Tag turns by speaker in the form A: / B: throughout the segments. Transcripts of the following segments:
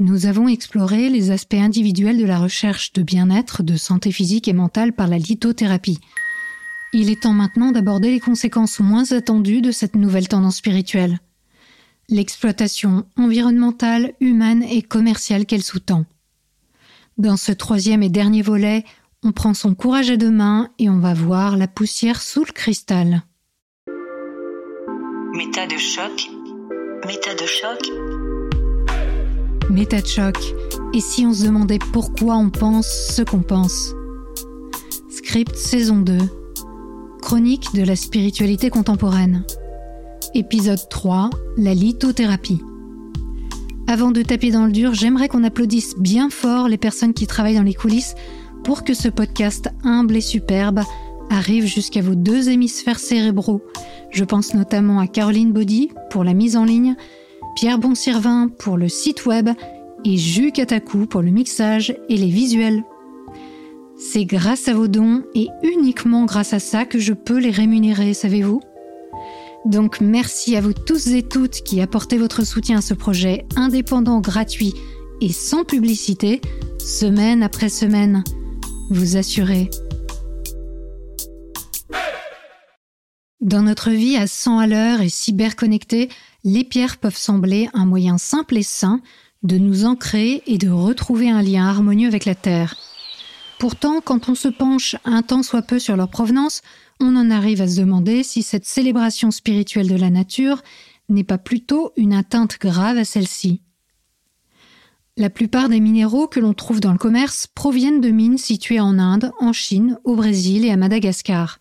A: nous avons exploré les aspects individuels de la recherche de bien-être, de santé physique et mentale par la lithothérapie. Il est temps maintenant d'aborder les conséquences moins attendues de cette nouvelle tendance spirituelle. L'exploitation environnementale, humaine et commerciale qu'elle sous-tend. Dans ce troisième et dernier volet, on prend son courage à deux mains et on va voir la poussière sous le cristal.
B: Méta de choc. Méta de choc.
A: Méta de choc. Et si on se demandait pourquoi on pense ce qu'on pense? Script saison 2. Chronique de la spiritualité contemporaine. Épisode 3. La lithothérapie. Avant de taper dans le dur, j'aimerais qu'on applaudisse bien fort les personnes qui travaillent dans les coulisses pour que ce podcast humble et superbe arrive jusqu'à vos deux hémisphères cérébraux. Je pense notamment à Caroline Body pour la mise en ligne, Pierre Bonsirvin pour le site web et Jus Katakou pour le mixage et les visuels. C'est grâce à vos dons et uniquement grâce à ça que je peux les rémunérer, savez-vous? Donc merci à vous tous et toutes qui apportez votre soutien à ce projet indépendant, gratuit et sans publicité, semaine après semaine. Vous assurez. Dans notre vie à 100 à l'heure et cyberconnectée, les pierres peuvent sembler un moyen simple et sain de nous ancrer et de retrouver un lien harmonieux avec la Terre. Pourtant, quand on se penche un tant soit peu sur leur provenance, on en arrive à se demander si cette célébration spirituelle de la nature n'est pas plutôt une atteinte grave à celle-ci. La plupart des minéraux que l'on trouve dans le commerce proviennent de mines situées en Inde, en Chine, au Brésil et à Madagascar.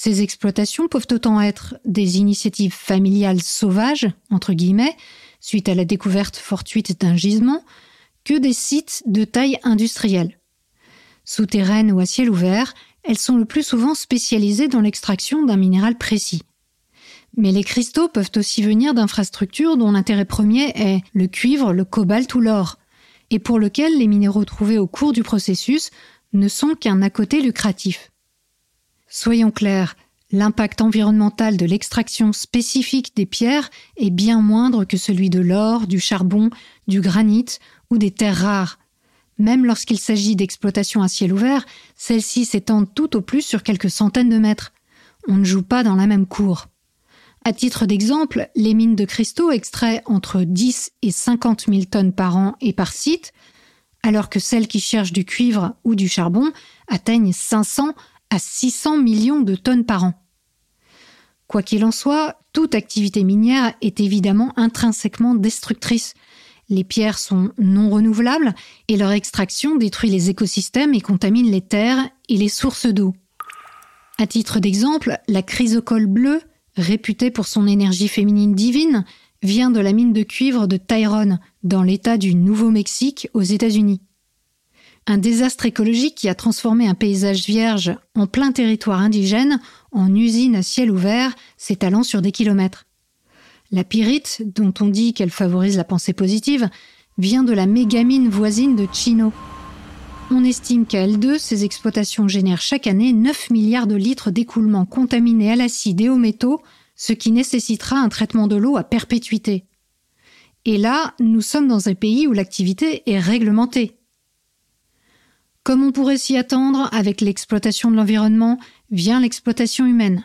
A: Ces exploitations peuvent autant être des initiatives familiales sauvages, entre guillemets, suite à la découverte fortuite d'un gisement, que des sites de taille industrielle. Souterraines ou à ciel ouvert, elles sont le plus souvent spécialisées dans l'extraction d'un minéral précis. Mais les cristaux peuvent aussi venir d'infrastructures dont l'intérêt premier est le cuivre, le cobalt ou l'or, et pour lequel les minéraux trouvés au cours du processus ne sont qu'un à côté lucratif. Soyons clairs, l'impact environnemental de l'extraction spécifique des pierres est bien moindre que celui de l'or, du charbon, du granit ou des terres rares, même lorsqu'il s'agit d'exploitation à ciel ouvert, celles-ci s'étendent tout au plus sur quelques centaines de mètres. On ne joue pas dans la même cour. À titre d'exemple, les mines de cristaux extraient entre 10 et 50 000 tonnes par an et par site, alors que celles qui cherchent du cuivre ou du charbon atteignent 500 à 600 millions de tonnes par an. Quoi qu'il en soit, toute activité minière est évidemment intrinsèquement destructrice, les pierres sont non renouvelables et leur extraction détruit les écosystèmes et contamine les terres et les sources d'eau. À titre d'exemple, la chrysocole bleue, réputée pour son énergie féminine divine, vient de la mine de cuivre de Tyrone, dans l'État du Nouveau-Mexique, aux États-Unis. Un désastre écologique qui a transformé un paysage vierge en plein territoire indigène en usine à ciel ouvert, s'étalant sur des kilomètres. La pyrite, dont on dit qu'elle favorise la pensée positive, vient de la mégamine voisine de Chino. On estime qu'à L2, ces exploitations génèrent chaque année 9 milliards de litres d'écoulement contaminés à l'acide et aux métaux, ce qui nécessitera un traitement de l'eau à perpétuité. Et là, nous sommes dans un pays où l'activité est réglementée. Comme on pourrait s'y attendre, avec l'exploitation de l'environnement vient l'exploitation humaine.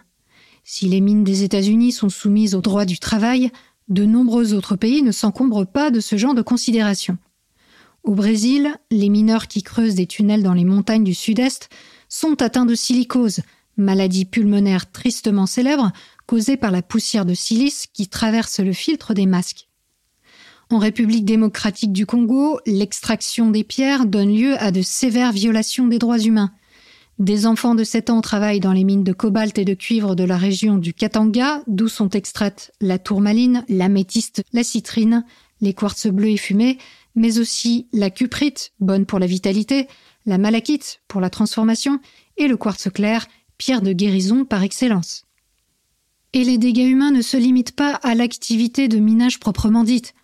A: Si les mines des États-Unis sont soumises au droit du travail, de nombreux autres pays ne s'encombrent pas de ce genre de considérations. Au Brésil, les mineurs qui creusent des tunnels dans les montagnes du sud-est sont atteints de silicose, maladie pulmonaire tristement célèbre causée par la poussière de silice qui traverse le filtre des masques. En République démocratique du Congo, l'extraction des pierres donne lieu à de sévères violations des droits humains, des enfants de 7 ans travaillent dans les mines de cobalt et de cuivre de la région du Katanga, d'où sont extraites la tourmaline, l'améthyste, la citrine, les quartz bleus et fumés, mais aussi la cuprite, bonne pour la vitalité, la malachite, pour la transformation, et le quartz clair, pierre de guérison par excellence. Et les dégâts humains ne se limitent pas à l'activité de minage proprement dite.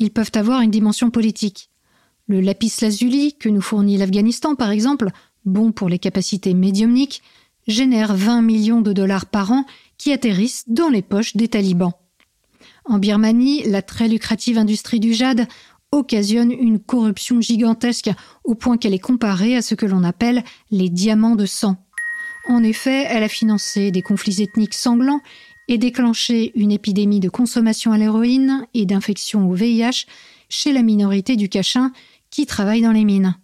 A: Ils peuvent avoir une dimension politique. Le lapis lazuli, que nous fournit l'Afghanistan par exemple, bon pour les capacités médiumniques, génère 20 millions de dollars par an qui atterrissent dans les poches des talibans. En Birmanie, la très lucrative industrie du jade occasionne une corruption gigantesque au point qu'elle est comparée à ce que l'on appelle les diamants de sang. En effet, elle a financé des conflits ethniques sanglants et déclenché une épidémie de consommation à l'héroïne et d'infection au VIH chez la minorité du Cachin qui travaille dans les mines.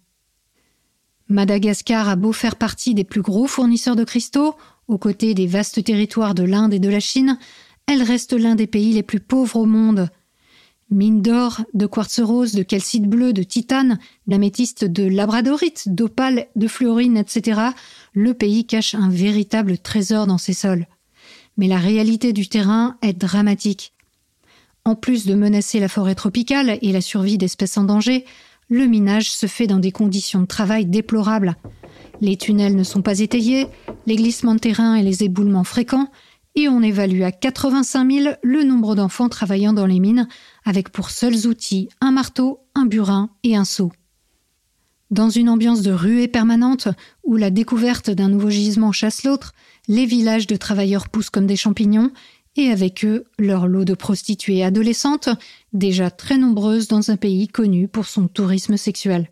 A: Madagascar a beau faire partie des plus gros fournisseurs de cristaux, aux côtés des vastes territoires de l'Inde et de la Chine, elle reste l'un des pays les plus pauvres au monde. Mines d'or, de quartz rose, de calcite bleu, de titane, d'améthyste, de labradorite, d'opale, de fluorine, etc., le pays cache un véritable trésor dans ses sols. Mais la réalité du terrain est dramatique. En plus de menacer la forêt tropicale et la survie d'espèces en danger, le minage se fait dans des conditions de travail déplorables. Les tunnels ne sont pas étayés, les glissements de terrain et les éboulements fréquents, et on évalue à 85 000 le nombre d'enfants travaillant dans les mines, avec pour seuls outils un marteau, un burin et un seau. Dans une ambiance de ruée permanente, où la découverte d'un nouveau gisement chasse l'autre, les villages de travailleurs poussent comme des champignons, et avec eux leur lot de prostituées adolescentes, déjà très nombreuses dans un pays connu pour son tourisme sexuel.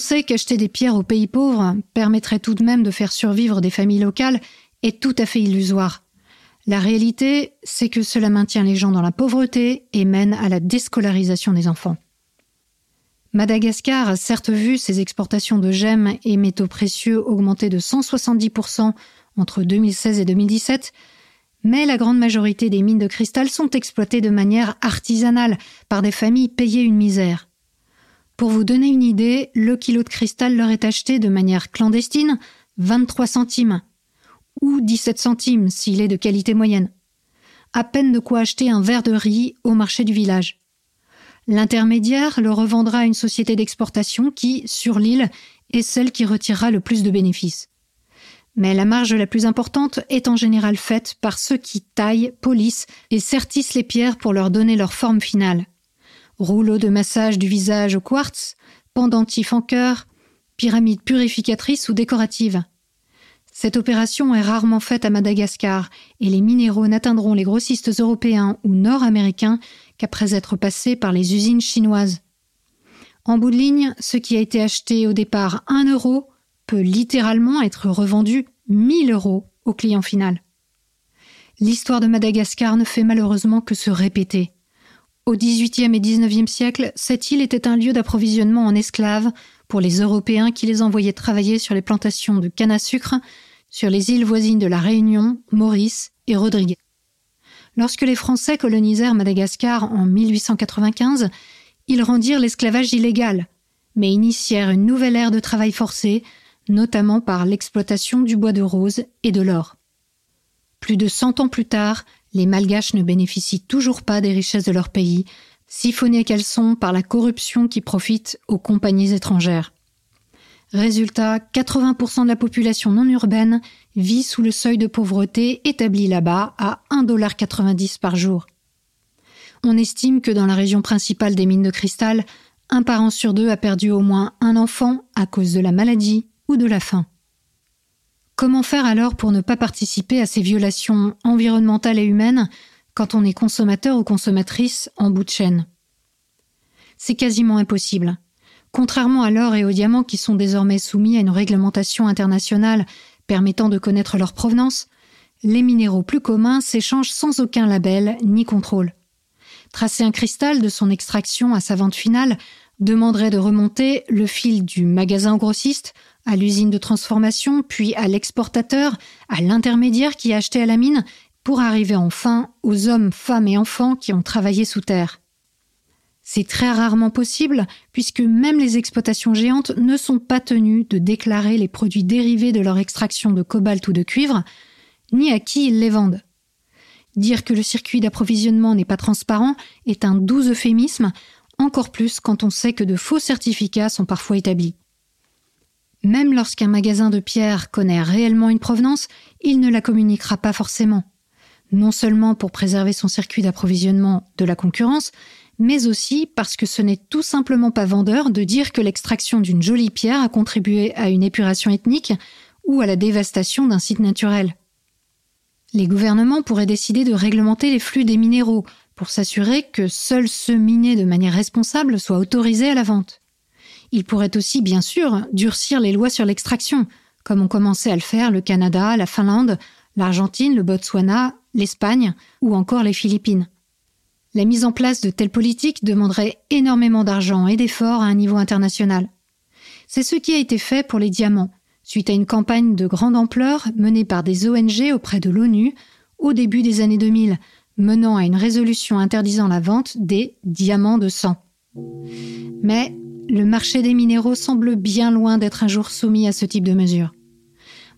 A: Penser qu'acheter des pierres aux pays pauvres permettrait tout de même de faire survivre des familles locales est tout à fait illusoire. La réalité, c'est que cela maintient les gens dans la pauvreté et mène à la déscolarisation des enfants. Madagascar a certes vu ses exportations de gemmes et métaux précieux augmenter de 170% entre 2016 et 2017, mais la grande majorité des mines de cristal sont exploitées de manière artisanale par des familles payées une misère. Pour vous donner une idée, le kilo de cristal leur est acheté de manière clandestine 23 centimes, ou 17 centimes s'il est de qualité moyenne. À peine de quoi acheter un verre de riz au marché du village. L'intermédiaire le revendra à une société d'exportation qui, sur l'île, est celle qui retirera le plus de bénéfices. Mais la marge la plus importante est en général faite par ceux qui taillent, polissent et sertissent les pierres pour leur donner leur forme finale. Rouleau de massage du visage au quartz, pendentif en cœur, pyramide purificatrice ou décorative. Cette opération est rarement faite à Madagascar et les minéraux n'atteindront les grossistes européens ou nord-américains qu'après être passés par les usines chinoises. En bout de ligne, ce qui a été acheté au départ 1 euro peut littéralement être revendu 1000 euros au client final. L'histoire de Madagascar ne fait malheureusement que se répéter. Au XVIIIe et XIXe siècle, cette île était un lieu d'approvisionnement en esclaves pour les Européens qui les envoyaient travailler sur les plantations de canne à sucre sur les îles voisines de la Réunion, Maurice et Rodriguez. Lorsque les Français colonisèrent Madagascar en 1895, ils rendirent l'esclavage illégal, mais initièrent une nouvelle ère de travail forcé, notamment par l'exploitation du bois de rose et de l'or. Plus de cent ans plus tard, les Malgaches ne bénéficient toujours pas des richesses de leur pays, siphonnées qu'elles sont par la corruption qui profite aux compagnies étrangères. Résultat, 80% de la population non urbaine vit sous le seuil de pauvreté établi là-bas à 1,90$ par jour. On estime que dans la région principale des mines de cristal, un parent sur deux a perdu au moins un enfant à cause de la maladie ou de la faim. Comment faire alors pour ne pas participer à ces violations environnementales et humaines quand on est consommateur ou consommatrice en bout de chaîne? C'est quasiment impossible. Contrairement à l'or et aux diamants qui sont désormais soumis à une réglementation internationale permettant de connaître leur provenance, les minéraux plus communs s'échangent sans aucun label ni contrôle. Tracer un cristal de son extraction à sa vente finale demanderait de remonter le fil du magasin grossiste à l'usine de transformation, puis à l'exportateur, à l'intermédiaire qui a acheté à la mine, pour arriver enfin aux hommes, femmes et enfants qui ont travaillé sous terre. C'est très rarement possible puisque même les exploitations géantes ne sont pas tenues de déclarer les produits dérivés de leur extraction de cobalt ou de cuivre, ni à qui ils les vendent. Dire que le circuit d'approvisionnement n'est pas transparent est un doux euphémisme, encore plus quand on sait que de faux certificats sont parfois établis. Même lorsqu'un magasin de pierre connaît réellement une provenance, il ne la communiquera pas forcément. Non seulement pour préserver son circuit d'approvisionnement de la concurrence, mais aussi parce que ce n'est tout simplement pas vendeur de dire que l'extraction d'une jolie pierre a contribué à une épuration ethnique ou à la dévastation d'un site naturel. Les gouvernements pourraient décider de réglementer les flux des minéraux pour s'assurer que seuls ceux minés de manière responsable soient autorisés à la vente. Ils pourraient aussi, bien sûr, durcir les lois sur l'extraction, comme ont commencé à le faire le Canada, la Finlande, l'Argentine, le Botswana, l'Espagne ou encore les Philippines. La mise en place de telles politiques demanderait énormément d'argent et d'efforts à un niveau international. C'est ce qui a été fait pour les diamants, suite à une campagne de grande ampleur menée par des ONG auprès de l'ONU au début des années 2000, menant à une résolution interdisant la vente des diamants de sang. Mais le marché des minéraux semble bien loin d'être un jour soumis à ce type de mesures.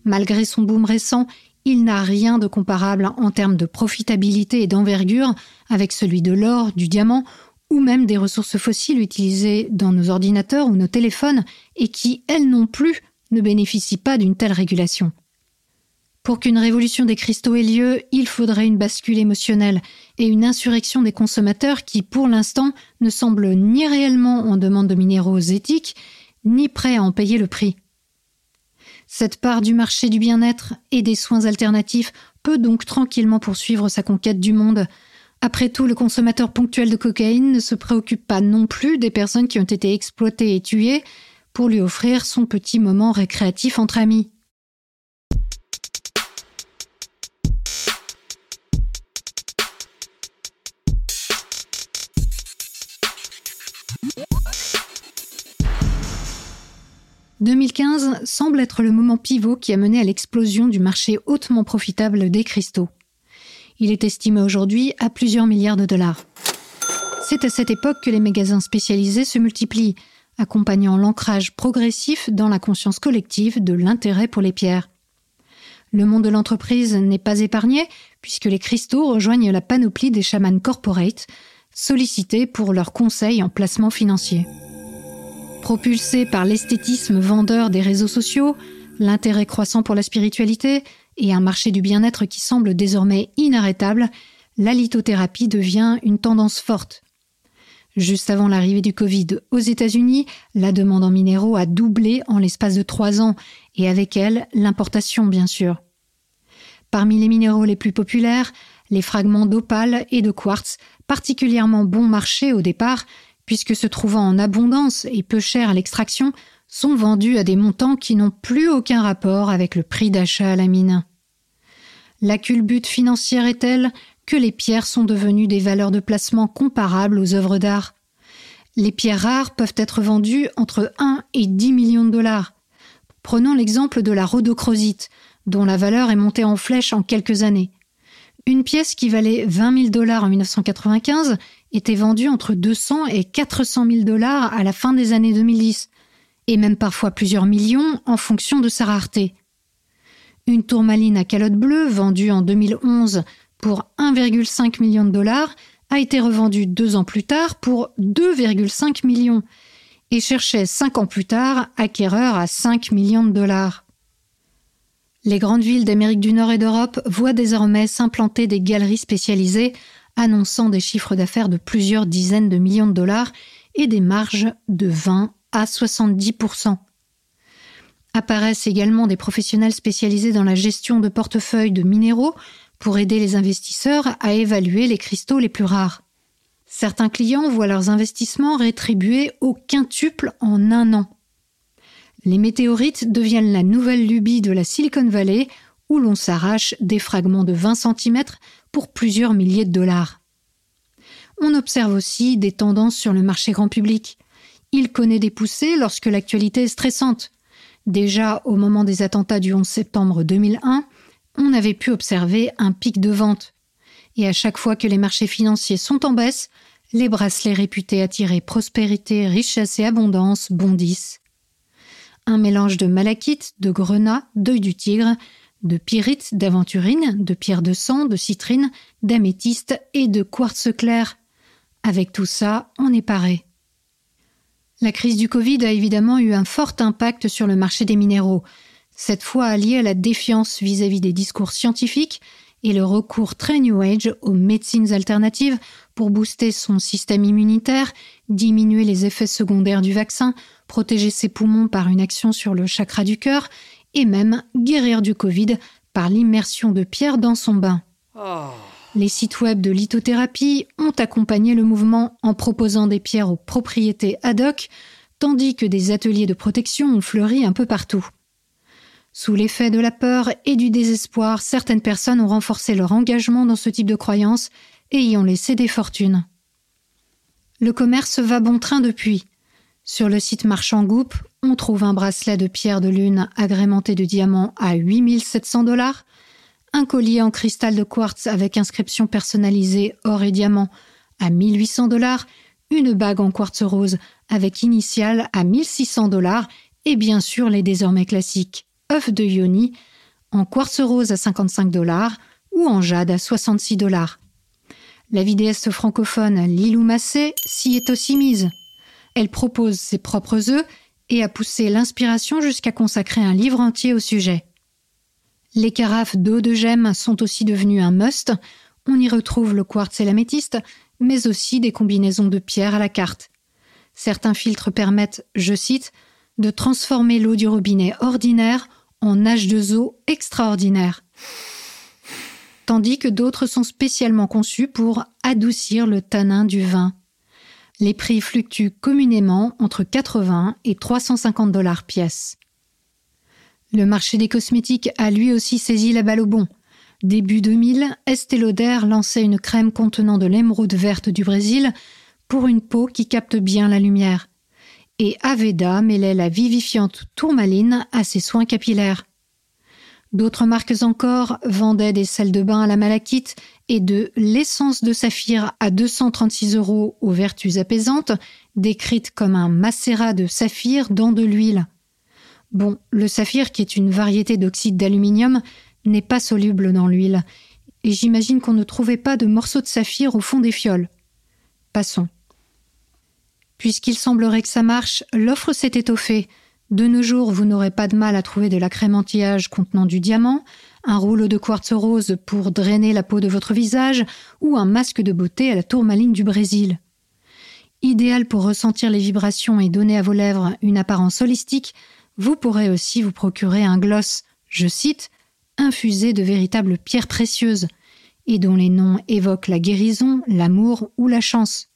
A: Malgré son boom récent, il n'a rien de comparable en termes de profitabilité et d'envergure avec celui de l'or, du diamant ou même des ressources fossiles utilisées dans nos ordinateurs ou nos téléphones et qui, elles non plus, ne bénéficient pas d'une telle régulation. Pour qu'une révolution des cristaux ait lieu, il faudrait une bascule émotionnelle et une insurrection des consommateurs qui, pour l'instant, ne semblent ni réellement en demande de minéraux éthiques, ni prêts à en payer le prix. Cette part du marché du bien-être et des soins alternatifs peut donc tranquillement poursuivre sa conquête du monde. Après tout, le consommateur ponctuel de cocaïne ne se préoccupe pas non plus des personnes qui ont été exploitées et tuées pour lui offrir son petit moment récréatif entre amis. 2015 semble être le moment pivot qui a mené à l'explosion du marché hautement profitable des cristaux. Il est estimé aujourd'hui à plusieurs milliards de dollars. C'est à cette époque que les magasins spécialisés se multiplient, accompagnant l'ancrage progressif dans la conscience collective de l'intérêt pour les pierres. Le monde de l'entreprise n'est pas épargné, puisque les cristaux rejoignent la panoplie des chamans corporate, sollicités pour leurs conseils en placement financier. Propulsé par l'esthétisme vendeur des réseaux sociaux, l'intérêt croissant pour la spiritualité et un marché du bien-être qui semble désormais inarrêtable, la lithothérapie devient une tendance forte. Juste avant l'arrivée du Covid aux États-Unis, la demande en minéraux a doublé en l'espace de trois ans, et avec elle, l'importation, bien sûr. Parmi les minéraux les plus populaires, les fragments d'opale et de quartz, particulièrement bon marché au départ, puisque se trouvant en abondance et peu cher à l'extraction, sont vendus à des montants qui n'ont plus aucun rapport avec le prix d'achat à la mine. La culbute financière est telle que les pierres sont devenues des valeurs de placement comparables aux œuvres d'art. Les pierres rares peuvent être vendues entre 1 et 10 millions de dollars. Prenons l'exemple de la rhodochrosite, dont la valeur est montée en flèche en quelques années. Une pièce qui valait 20 000 dollars en 1995 était vendue entre 200 et 400 000 dollars à la fin des années 2010, et même parfois plusieurs millions en fonction de sa rareté. Une tourmaline à calotte bleue vendue en 2011 pour 1,5 million de dollars a été revendue deux ans plus tard pour 2,5 millions et cherchait cinq ans plus tard acquéreur à 5 millions de dollars. Les grandes villes d'Amérique du Nord et d'Europe voient désormais s'implanter des galeries spécialisées annonçant des chiffres d'affaires de plusieurs dizaines de millions de dollars et des marges de 20 à 70% Apparaissent également des professionnels spécialisés dans la gestion de portefeuilles de minéraux pour aider les investisseurs à évaluer les cristaux les plus rares. Certains clients voient leurs investissements rétribués au quintuple en un an. Les météorites deviennent la nouvelle lubie de la Silicon Valley où l'on s'arrache des fragments de 20 cm pour plusieurs milliers de dollars. On observe aussi des tendances sur le marché grand public. Il connaît des poussées lorsque l'actualité est stressante. Déjà au moment des attentats du 11 septembre 2001, on avait pu observer un pic de vente. Et à chaque fois que les marchés financiers sont en baisse, les bracelets réputés attirer prospérité, richesse et abondance bondissent. Un mélange de malachite, de grenat, d'œil du tigre de pyrite, d'aventurine, de pierre de sang, de citrine, d'améthyste et de quartz clair. Avec tout ça, on est paré. La crise du Covid a évidemment eu un fort impact sur le marché des minéraux, cette fois allié à la défiance vis-à-vis des discours scientifiques et le recours très New Age aux médecines alternatives pour booster son système immunitaire, diminuer les effets secondaires du vaccin, protéger ses poumons par une action sur le chakra du cœur et même guérir du Covid par l'immersion de pierre dans son bain. Oh. Les sites web de lithothérapie ont accompagné le mouvement en proposant des pierres aux propriétés ad hoc, tandis que des ateliers de protection ont fleuri un peu partout. Sous l'effet de la peur et du désespoir, certaines personnes ont renforcé leur engagement dans ce type de croyances et y ont laissé des fortunes. Le commerce va bon train depuis. Sur le site Marchand Goup, on trouve un bracelet de pierre de lune agrémenté de diamants à 8700 dollars, un collier en cristal de quartz avec inscription personnalisée or et diamant à 1800 dollars, une bague en quartz rose avec initiale à 1600 dollars et bien sûr les désormais classiques œufs de yoni en quartz rose à 55 dollars ou en jade à 66 dollars. La vidéaste francophone Lilou Massé s'y est aussi mise. Elle propose ses propres œufs et a poussé l'inspiration jusqu'à consacrer un livre entier au sujet. Les carafes d'eau de gemme sont aussi devenues un must. On y retrouve le quartz et l'améthyste, mais aussi des combinaisons de pierres à la carte. Certains filtres permettent, je cite, de transformer l'eau du robinet ordinaire en H2O extraordinaire. Tandis que d'autres sont spécialement conçus pour adoucir le tanin du vin. Les prix fluctuent communément entre 80 et 350 dollars pièce. Le marché des cosmétiques a lui aussi saisi la balle au bon. Début 2000, Estée Lauder lançait une crème contenant de l'émeraude verte du Brésil pour une peau qui capte bien la lumière. Et Aveda mêlait la vivifiante tourmaline à ses soins capillaires. D'autres marques encore vendaient des sels de bain à la malachite et de l'essence de saphir à 236 euros aux vertus apaisantes, décrite comme un macérat de saphir dans de l'huile. Bon, le saphir, qui est une variété d'oxyde d'aluminium, n'est pas soluble dans l'huile, et j'imagine qu'on ne trouvait pas de morceaux de saphir au fond des fioles. Passons. Puisqu'il semblerait que ça marche, l'offre s'est étoffée. De nos jours, vous n'aurez pas de mal à trouver de la crème anti-âge contenant du diamant, un rouleau de quartz rose pour drainer la peau de votre visage ou un masque de beauté à la tourmaline du Brésil. Idéal pour ressentir les vibrations et donner à vos lèvres une apparence holistique, vous pourrez aussi vous procurer un gloss, je cite, infusé de véritables pierres précieuses, et dont les noms évoquent la guérison, l'amour ou la chance.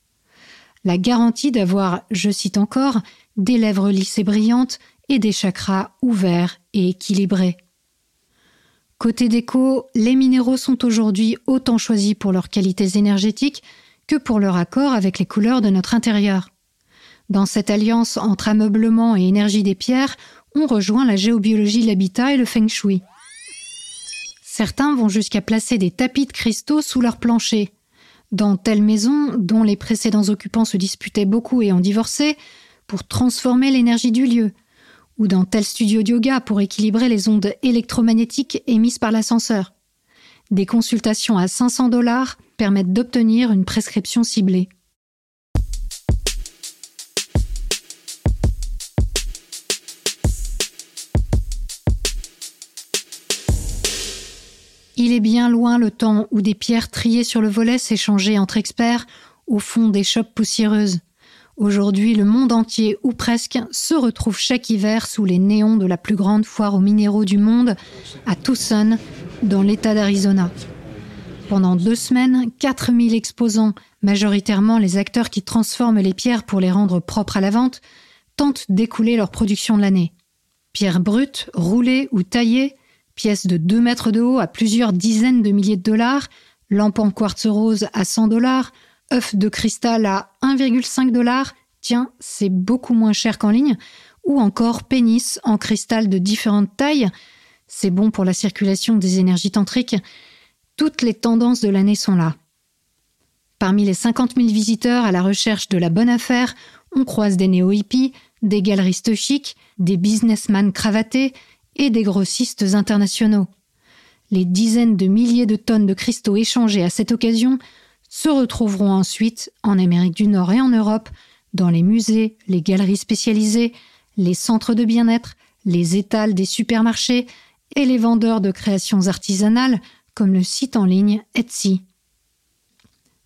A: La garantie d'avoir, je cite encore, des lèvres lisses et brillantes et des chakras ouverts et équilibrés. Côté déco, les minéraux sont aujourd'hui autant choisis pour leurs qualités énergétiques que pour leur accord avec les couleurs de notre intérieur. Dans cette alliance entre ameublement et énergie des pierres, on rejoint la géobiologie l'habitat et le feng shui. Certains vont jusqu'à placer des tapis de cristaux sous leur plancher. Dans telle maison, dont les précédents occupants se disputaient beaucoup et ont divorcé, pour transformer l'énergie du lieu, ou dans tel studio de yoga pour équilibrer les ondes électromagnétiques émises par l'ascenseur. Des consultations à 500 dollars permettent d'obtenir une prescription ciblée. Il est bien loin le temps où des pierres triées sur le volet s'échangeaient entre experts au fond des chopes poussiéreuses. Aujourd'hui, le monde entier, ou presque, se retrouve chaque hiver sous les néons de la plus grande foire aux minéraux du monde, à Tucson, dans l'État d'Arizona. Pendant deux semaines, 4000 exposants, majoritairement les acteurs qui transforment les pierres pour les rendre propres à la vente, tentent d'écouler leur production de l'année. Pierres brutes, roulées ou taillées, pièces de 2 mètres de haut à plusieurs dizaines de milliers de dollars, lampe en quartz rose à 100 dollars, œuf de cristal à 1,5 dollars, tiens, c'est beaucoup moins cher qu'en ligne, ou encore pénis en cristal de différentes tailles, c'est bon pour la circulation des énergies tantriques. Toutes les tendances de l'année sont là. Parmi les 50 000 visiteurs à la recherche de la bonne affaire, on croise des néo-hippies, des galeristes chics, des businessmen cravatés, et des grossistes internationaux. Les dizaines de milliers de tonnes de cristaux échangés à cette occasion se retrouveront ensuite en Amérique du Nord et en Europe, dans les musées, les galeries spécialisées, les centres de bien-être, les étals des supermarchés et les vendeurs de créations artisanales comme le site en ligne Etsy.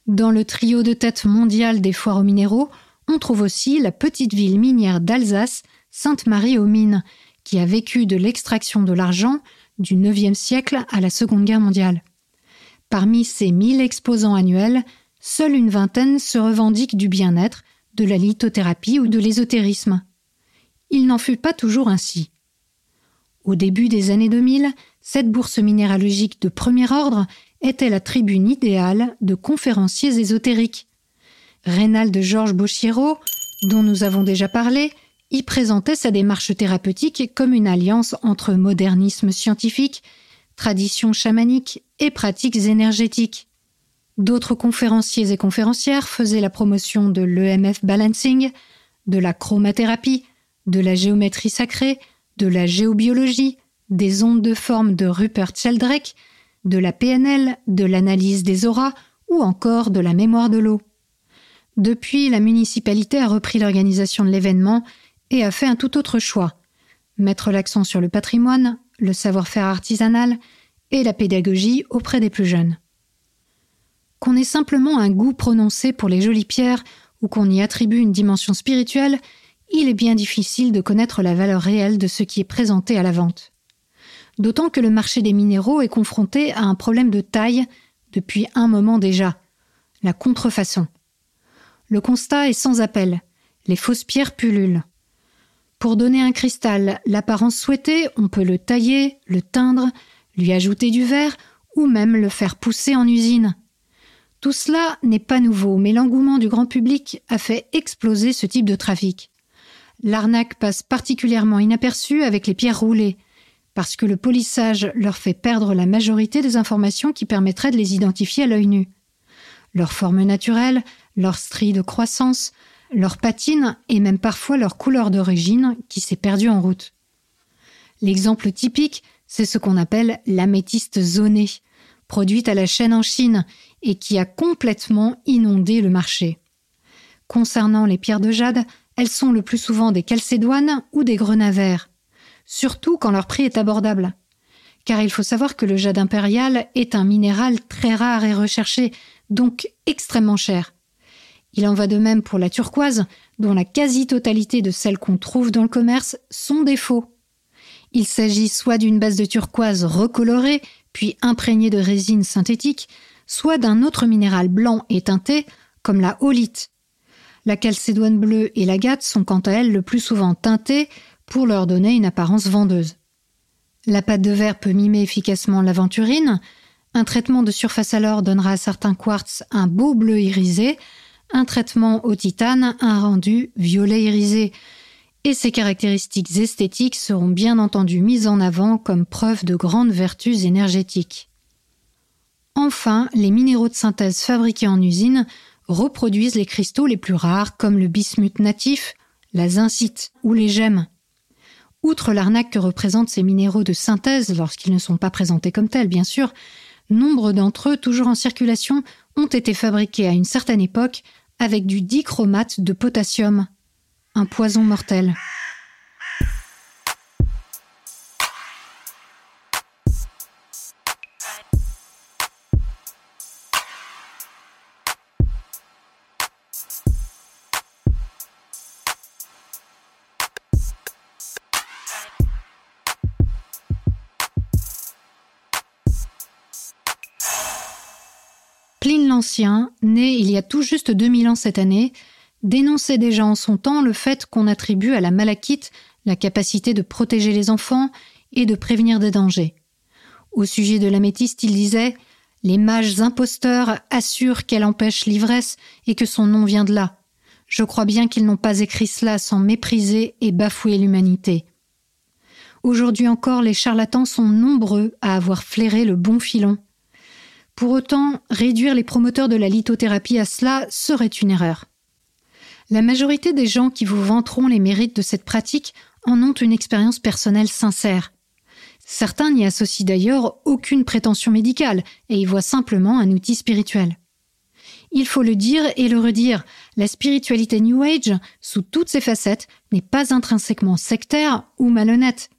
A: Dans le trio de tête mondial des foires aux minéraux, on trouve aussi la petite ville minière d'Alsace, Sainte-Marie aux qui a vécu de l'extraction de l'argent du IXe siècle à la Seconde Guerre mondiale. Parmi ces 1000 exposants annuels, seule une vingtaine se revendiquent du bien-être, de la lithothérapie ou de l'ésotérisme. Il n'en fut pas toujours ainsi. Au début des années 2000, cette bourse minéralogique de premier ordre était la tribune idéale de conférenciers ésotériques. Reynald Georges Bochiero, dont nous avons déjà parlé, y présentait sa démarche thérapeutique comme une alliance entre modernisme scientifique, tradition chamanique et pratiques énergétiques. D'autres conférenciers et conférencières faisaient la promotion de l'EMF balancing, de la chromathérapie, de la géométrie sacrée, de la géobiologie, des ondes de forme de Rupert Sheldrake, de la PNL, de l'analyse des auras ou encore de la mémoire de l'eau. Depuis, la municipalité a repris l'organisation de l'événement et a fait un tout autre choix. Mettre l'accent sur le patrimoine, le savoir-faire artisanal et la pédagogie auprès des plus jeunes. Qu'on ait simplement un goût prononcé pour les jolies pierres ou qu'on y attribue une dimension spirituelle, il est bien difficile de connaître la valeur réelle de ce qui est présenté à la vente. D'autant que le marché des minéraux est confronté à un problème de taille depuis un moment déjà, la contrefaçon. Le constat est sans appel. Les fausses pierres pullulent. Pour donner un cristal l'apparence souhaitée, on peut le tailler, le teindre, lui ajouter du verre ou même le faire pousser en usine. Tout cela n'est pas nouveau, mais l'engouement du grand public a fait exploser ce type de trafic. L'arnaque passe particulièrement inaperçue avec les pierres roulées, parce que le polissage leur fait perdre la majorité des informations qui permettraient de les identifier à l'œil nu. Leur forme naturelle, leur strie de croissance, leur patine et même parfois leur couleur d'origine qui s'est perdue en route. L'exemple typique, c'est ce qu'on appelle l'améthyste zonée, produite à la chaîne en Chine et qui a complètement inondé le marché. Concernant les pierres de jade, elles sont le plus souvent des calcédoines ou des grenats surtout quand leur prix est abordable. Car il faut savoir que le jade impérial est un minéral très rare et recherché, donc extrêmement cher. Il en va de même pour la turquoise, dont la quasi-totalité de celles qu'on trouve dans le commerce sont des faux. Il s'agit soit d'une base de turquoise recolorée, puis imprégnée de résine synthétique, soit d'un autre minéral blanc et teinté, comme la holite. La calcédoine bleue et l'agate sont quant à elles le plus souvent teintées pour leur donner une apparence vendeuse. La pâte de verre peut mimer efficacement l'aventurine. Un traitement de surface alors donnera à certains quartz un beau bleu irisé, un traitement au titane un rendu violet irisé, et ces caractéristiques esthétiques seront bien entendu mises en avant comme preuve de grandes vertus énergétiques. Enfin, les minéraux de synthèse fabriqués en usine reproduisent les cristaux les plus rares comme le bismuth natif, la zincite ou les gemmes. Outre l'arnaque que représentent ces minéraux de synthèse lorsqu'ils ne sont pas présentés comme tels, bien sûr, nombre d'entre eux, toujours en circulation, ont été fabriqués à une certaine époque avec du dichromate de potassium, un poison mortel. Né il y a tout juste 2000 ans cette année, dénonçait déjà en son temps le fait qu'on attribue à la malachite la capacité de protéger les enfants et de prévenir des dangers. Au sujet de l'améthyste, il disait Les mages imposteurs assurent qu'elle empêche l'ivresse et que son nom vient de là. Je crois bien qu'ils n'ont pas écrit cela sans mépriser et bafouer l'humanité. Aujourd'hui encore, les charlatans sont nombreux à avoir flairé le bon filon. Pour autant, réduire les promoteurs de la lithothérapie à cela serait une erreur. La majorité des gens qui vous vanteront les mérites de cette pratique en ont une expérience personnelle sincère. Certains n'y associent d'ailleurs aucune prétention médicale et y voient simplement un outil spirituel. Il faut le dire et le redire, la spiritualité New Age, sous toutes ses facettes, n'est pas intrinsèquement sectaire ou malhonnête.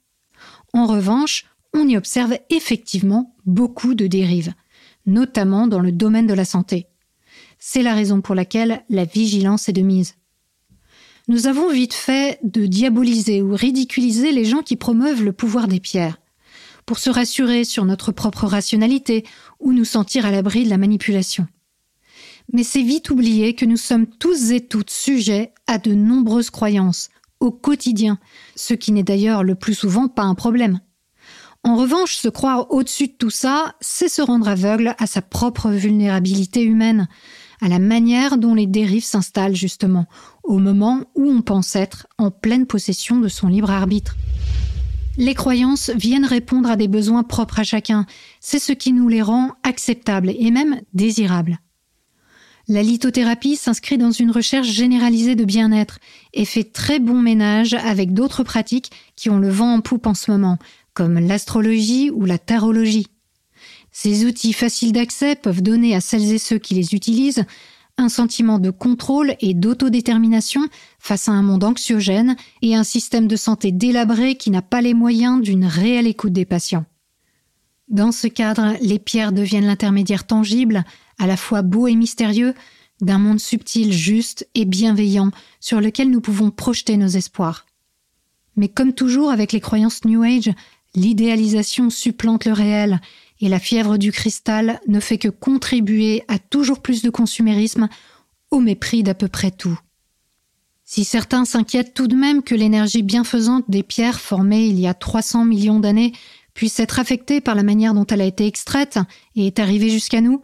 A: En revanche, on y observe effectivement beaucoup de dérives notamment dans le domaine de la santé. C'est la raison pour laquelle la vigilance est de mise. Nous avons vite fait de diaboliser ou ridiculiser les gens qui promeuvent le pouvoir des pierres, pour se rassurer sur notre propre rationalité ou nous sentir à l'abri de la manipulation. Mais c'est vite oublier que nous sommes tous et toutes sujets à de nombreuses croyances, au quotidien, ce qui n'est d'ailleurs le plus souvent pas un problème. En revanche, se croire au-dessus de tout ça, c'est se rendre aveugle à sa propre vulnérabilité humaine, à la manière dont les dérives s'installent justement, au moment où on pense être en pleine possession de son libre arbitre. Les croyances viennent répondre à des besoins propres à chacun, c'est ce qui nous les rend acceptables et même désirables. La lithothérapie s'inscrit dans une recherche généralisée de bien-être et fait très bon ménage avec d'autres pratiques qui ont le vent en poupe en ce moment, comme l'astrologie ou la tarologie. Ces outils faciles d'accès peuvent donner à celles et ceux qui les utilisent un sentiment de contrôle et d'autodétermination face à un monde anxiogène et un système de santé délabré qui n'a pas les moyens d'une réelle écoute des patients. Dans ce cadre, les pierres deviennent l'intermédiaire tangible à la fois beau et mystérieux, d'un monde subtil, juste et bienveillant sur lequel nous pouvons projeter nos espoirs. Mais comme toujours avec les croyances New Age, l'idéalisation supplante le réel et la fièvre du cristal ne fait que contribuer à toujours plus de consumérisme au mépris d'à peu près tout. Si certains s'inquiètent tout de même que l'énergie bienfaisante des pierres formées il y a 300 millions d'années puisse être affectée par la manière dont elle a été extraite et est arrivée jusqu'à nous,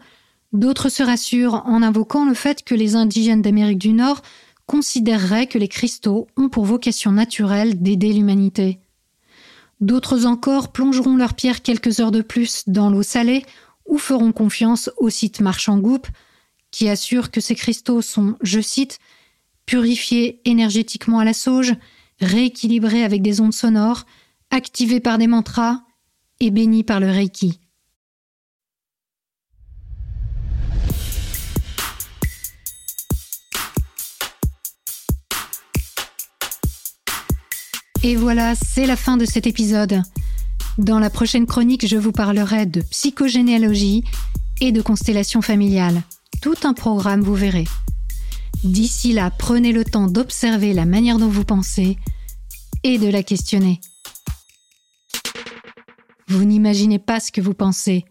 A: D'autres se rassurent en invoquant le fait que les indigènes d'Amérique du Nord considéreraient que les cristaux ont pour vocation naturelle d'aider l'humanité. D'autres encore plongeront leurs pierres quelques heures de plus dans l'eau salée ou feront confiance au site marchand Goop qui assure que ces cristaux sont, je cite, purifiés énergétiquement à la sauge, rééquilibrés avec des ondes sonores, activés par des mantras et bénis par le Reiki. Et voilà, c'est la fin de cet épisode. Dans la prochaine chronique, je vous parlerai de psychogénéalogie et de constellation familiale. Tout un programme, vous verrez. D'ici là, prenez le temps d'observer la manière dont vous pensez et de la questionner. Vous n'imaginez pas ce que vous pensez.